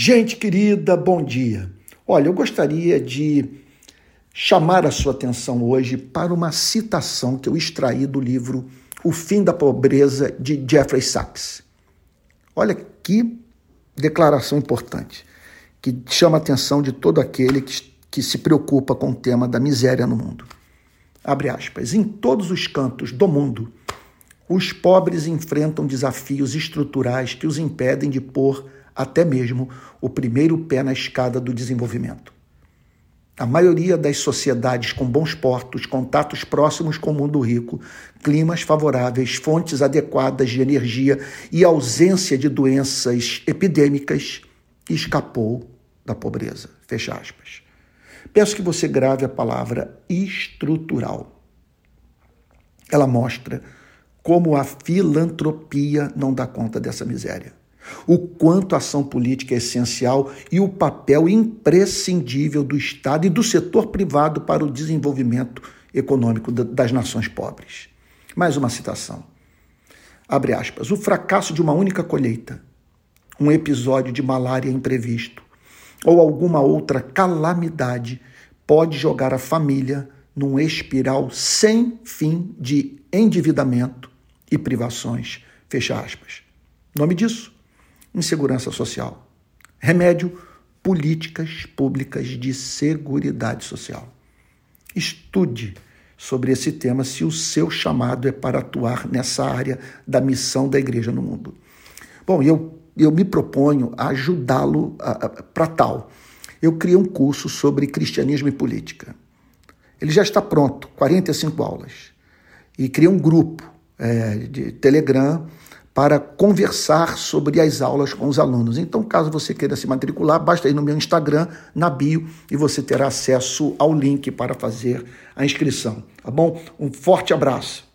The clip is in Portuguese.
Gente querida, bom dia. Olha, eu gostaria de chamar a sua atenção hoje para uma citação que eu extraí do livro O Fim da Pobreza de Jeffrey Sachs. Olha que declaração importante, que chama a atenção de todo aquele que, que se preocupa com o tema da miséria no mundo. Abre aspas. Em todos os cantos do mundo, os pobres enfrentam desafios estruturais que os impedem de pôr até mesmo o primeiro pé na escada do desenvolvimento. A maioria das sociedades com bons portos, contatos próximos com o mundo rico, climas favoráveis, fontes adequadas de energia e ausência de doenças epidêmicas escapou da pobreza. Fecha aspas. Peço que você grave a palavra estrutural. Ela mostra como a filantropia não dá conta dessa miséria o quanto a ação política é essencial e o papel imprescindível do Estado e do setor privado para o desenvolvimento econômico das nações pobres. Mais uma citação. Abre aspas. O fracasso de uma única colheita, um episódio de malária imprevisto ou alguma outra calamidade pode jogar a família num espiral sem fim de endividamento e privações. Fecha aspas. Nome disso? Insegurança social. Remédio, políticas públicas de seguridade social. Estude sobre esse tema se o seu chamado é para atuar nessa área da missão da igreja no mundo. Bom, eu, eu me proponho a ajudá-lo para tal. Eu criei um curso sobre cristianismo e política. Ele já está pronto, 45 aulas. E criei um grupo é, de Telegram para conversar sobre as aulas com os alunos. Então, caso você queira se matricular, basta ir no meu Instagram, na bio, e você terá acesso ao link para fazer a inscrição. Tá bom? Um forte abraço.